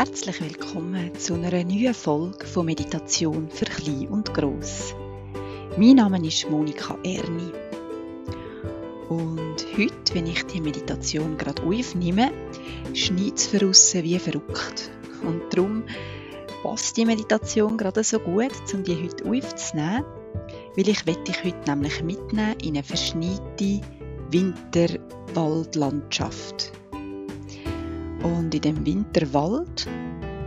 Herzlich willkommen zu einer neuen Folge von Meditation für Klein und Gross. Mein Name ist Monika Erni. Und heute, wenn ich die Meditation gerade aufnehme, schneit es für wie verrückt. Und darum passt die Meditation gerade so gut, um die heute aufzunehmen, weil ich dich heute nämlich mitnehmen in eine verschneite Winterwaldlandschaft. Und in dem Winterwald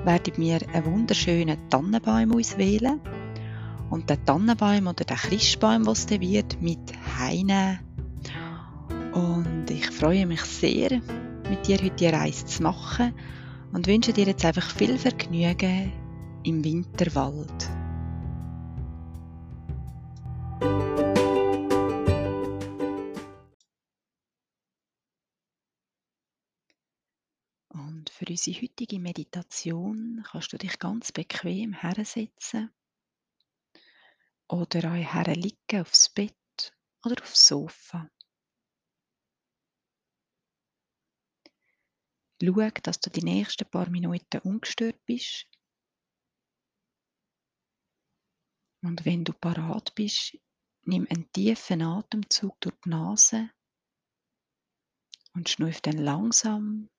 werden wir einen wunderschönen Tannenbaum auswählen und den Tannenbaum oder den Christbaum, was der wird, mit heine. Und ich freue mich sehr, mit dir heute die Reise zu machen und wünsche dir jetzt einfach viel Vergnügen im Winterwald. Unsere heutige Meditation kannst du dich ganz bequem hersetzen oder auch liegen aufs Bett oder aufs Sofa. Schau, dass du die nächsten paar Minuten ungestört bist. Und wenn du parat bist, nimm einen tiefen Atemzug durch die Nase und schnuff dann langsam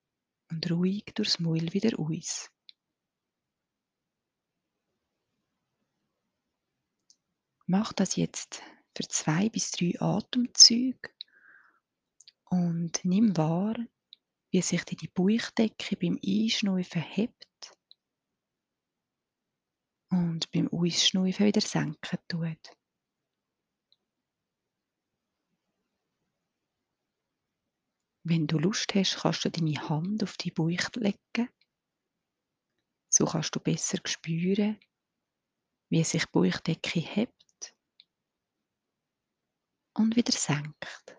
und ruhig durchs Maul wieder aus. Mach das jetzt für zwei bis drei Atemzüge und nimm wahr, wie sich die Bauchdecke beim Einschnaufen hebt und beim Ausschnaufen wieder senken tut. Wenn du Lust hast, kannst du deine Hand auf die Bauch legen. So kannst du besser spüren, wie sich die Bauchdecke hebt und wieder senkt.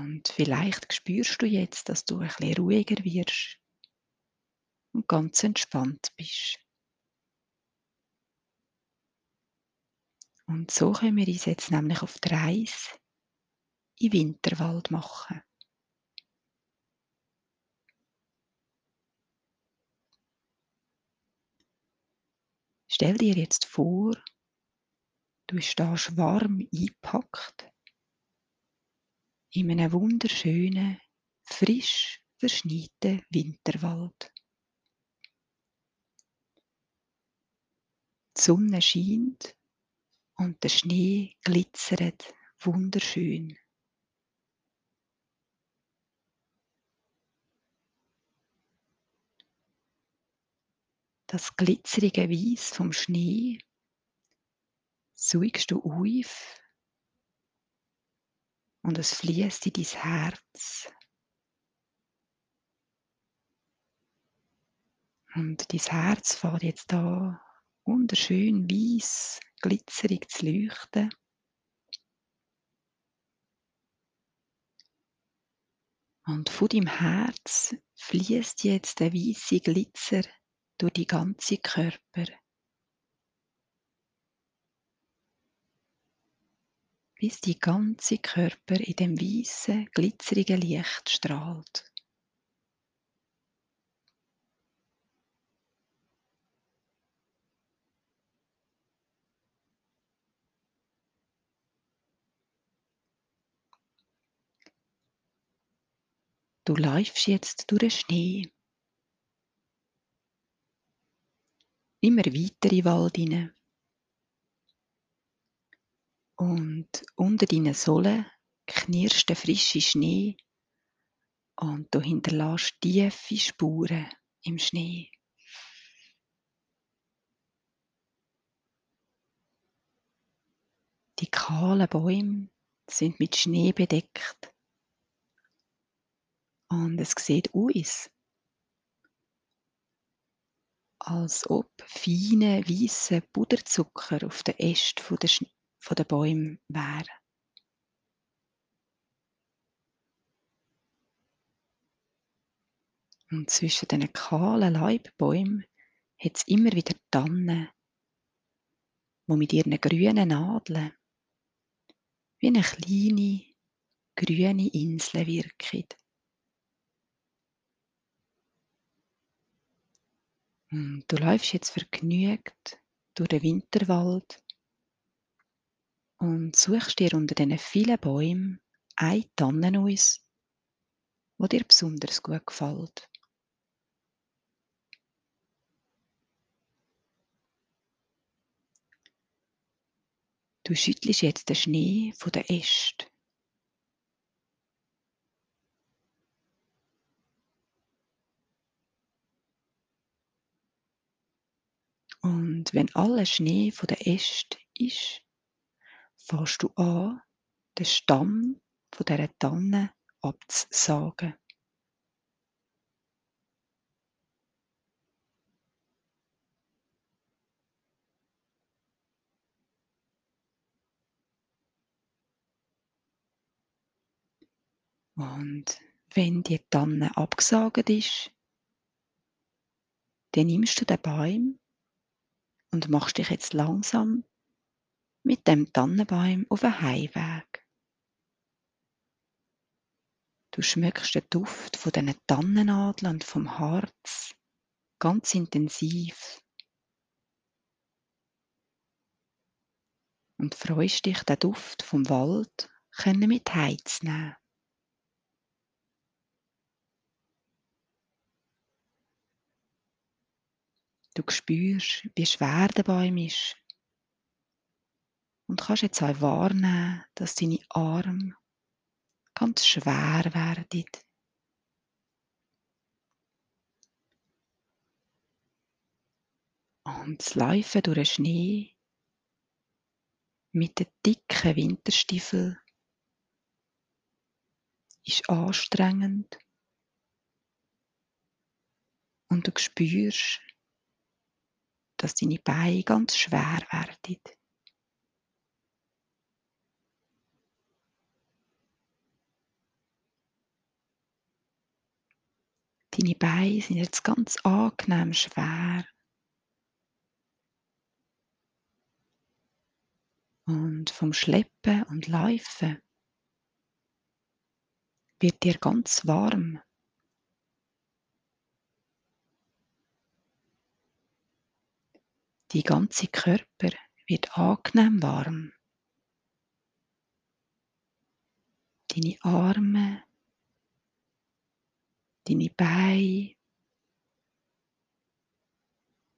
Und vielleicht spürst du jetzt, dass du ein bisschen ruhiger wirst und ganz entspannt bist. Und so können wir uns jetzt nämlich auf die Reise in Winterwald machen. Stell dir jetzt vor, du stehst warm eingepackt in einem wunderschönen, frisch verschneiten Winterwald. Die Sonne scheint und der Schnee glitzert wunderschön. Das glitzerige Weiß vom Schnee suchst du auf und es fließt in dein Herz. Und dein Herz fährt jetzt da wunderschön weiß, glitzerig zu leuchten. Und von deinem Herz fließt jetzt der weiße Glitzer durch die ganze Körper. Bis die ganze Körper in dem weißen, glitzerigen Licht strahlt. Du läufst jetzt durch den Schnee. Immer weiter in den Wald hinein. Und unter deinen Sohlen knirscht der frische Schnee und du hinterlässt tiefe Spuren im Schnee. Die kahlen Bäume sind mit Schnee bedeckt. Und es sieht aus, als ob feine weiße Puderzucker auf den Ästen der von den Bäumen wären. Und zwischen den kahlen Leibbäumen hat es immer wieder Tannen, die mit ihren grünen Nadeln wie eine kleine grüne Insel wirken. Und du läufst jetzt vergnügt durch den Winterwald und suchst dir unter diesen vielen Bäumen eine Tannennuss, die dir besonders gut gefällt. Du schüttelst jetzt den Schnee von den Ästen. Und wenn aller Schnee von den Ästen ist, fährst du an, den Stamm von dieser Tanne abzusagen. Und wenn die Tanne abgesagt ist, dann nimmst du den Baum und machst dich jetzt langsam mit dem Tannenbaum auf einen Heimweg. Du schmeckst den Duft von diesen Tannennadeln und vom Harz ganz intensiv und freust dich, den Duft vom Wald mit heimzunehmen. Du spürst, wie schwer der Baum ist. Und kannst jetzt auch wahrnehmen, dass deine Arme ganz schwer werden. Und das Laufen durch den Schnee mit den dicken Winterstiefeln ist anstrengend. Und du spürst, dass deine Beine ganz schwer werden. Deine Beine sind jetzt ganz angenehm schwer. Und vom Schleppen und Laufen wird dir ganz warm. Die ganze Körper wird angenehm warm. Deine Arme, deine Beine,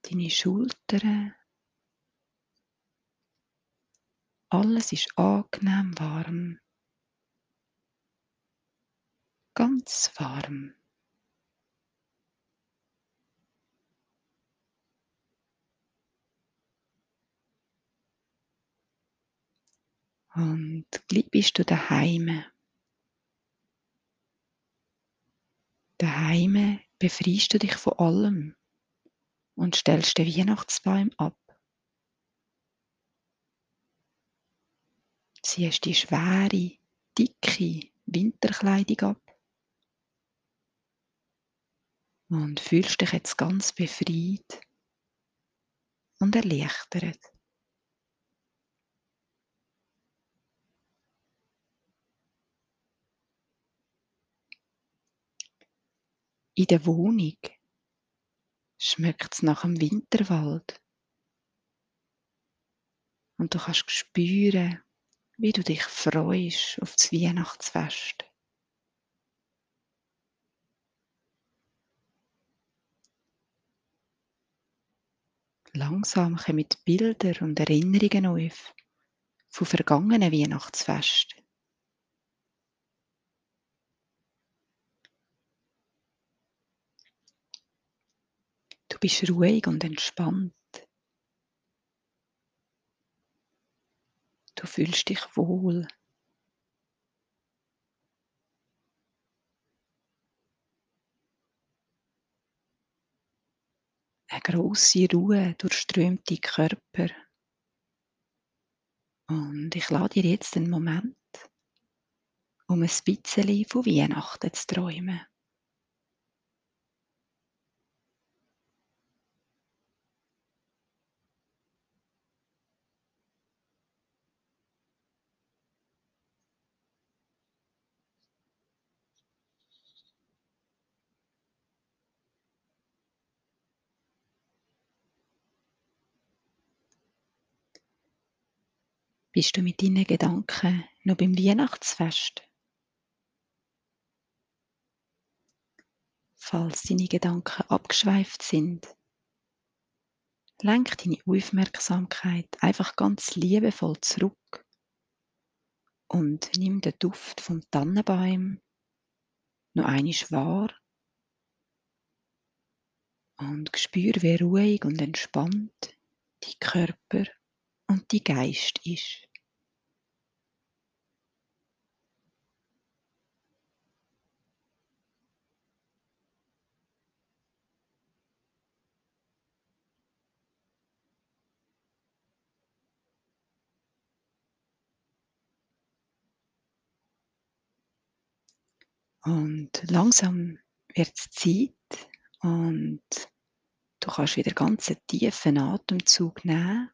deine Schultern. Alles ist angenehm warm. Ganz warm. Und gleich bist du daheim. Daheim befreist du dich von allem und stellst den Weihnachtsbaum ab. Ziehst die schwere, dicke Winterkleidung ab und fühlst dich jetzt ganz befreit und erleichtert. In der Wohnung schmeckt es nach dem Winterwald. Und du kannst spüren, wie du dich freust auf das Weihnachtsfest. Langsam kommen Bilder und Erinnerungen auf von vergangenen Weihnachtsfesten. Bist ruhig und entspannt. Du fühlst dich wohl. Eine große Ruhe durchströmt deinen Körper. Und ich lade dir jetzt einen Moment, um ein bisschen von Weihnachten zu träumen. Bist du mit deinen Gedanken noch beim Weihnachtsfest? Falls deine Gedanken abgeschweift sind, lenk deine Aufmerksamkeit einfach ganz liebevoll zurück und nimm den Duft vom Tannenbaum noch einmal wahr und spür, wie ruhig und entspannt die Körper und die Geist ist. Und langsam wird es Zeit und du kannst wieder ganz einen tiefen Atemzug nehmen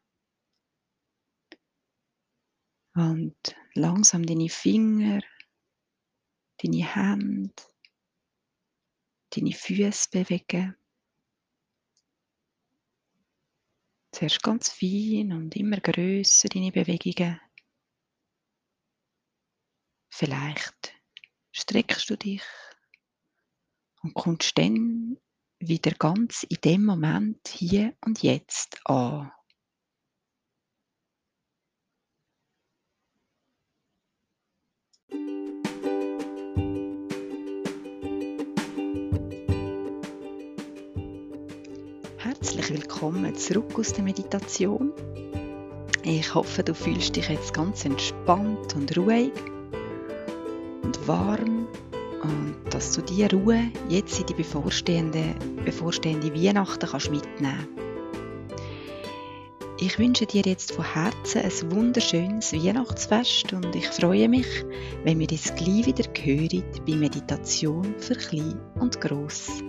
und langsam deine Finger, deine Hände, deine Füße bewegen. Zuerst ganz fein und immer größer deine Bewegungen. Vielleicht streckst du dich und kommst dann wieder ganz in dem Moment hier und jetzt an. Herzlich willkommen zurück aus der Meditation. Ich hoffe, du fühlst dich jetzt ganz entspannt und ruhig und warm und dass du diese Ruhe jetzt in die bevorstehende, bevorstehende Weihnachten kannst mitnehmen Ich wünsche dir jetzt von Herzen ein wunderschönes Weihnachtsfest und ich freue mich, wenn wir uns gleich wieder hören bei Meditation für Klein und Gross.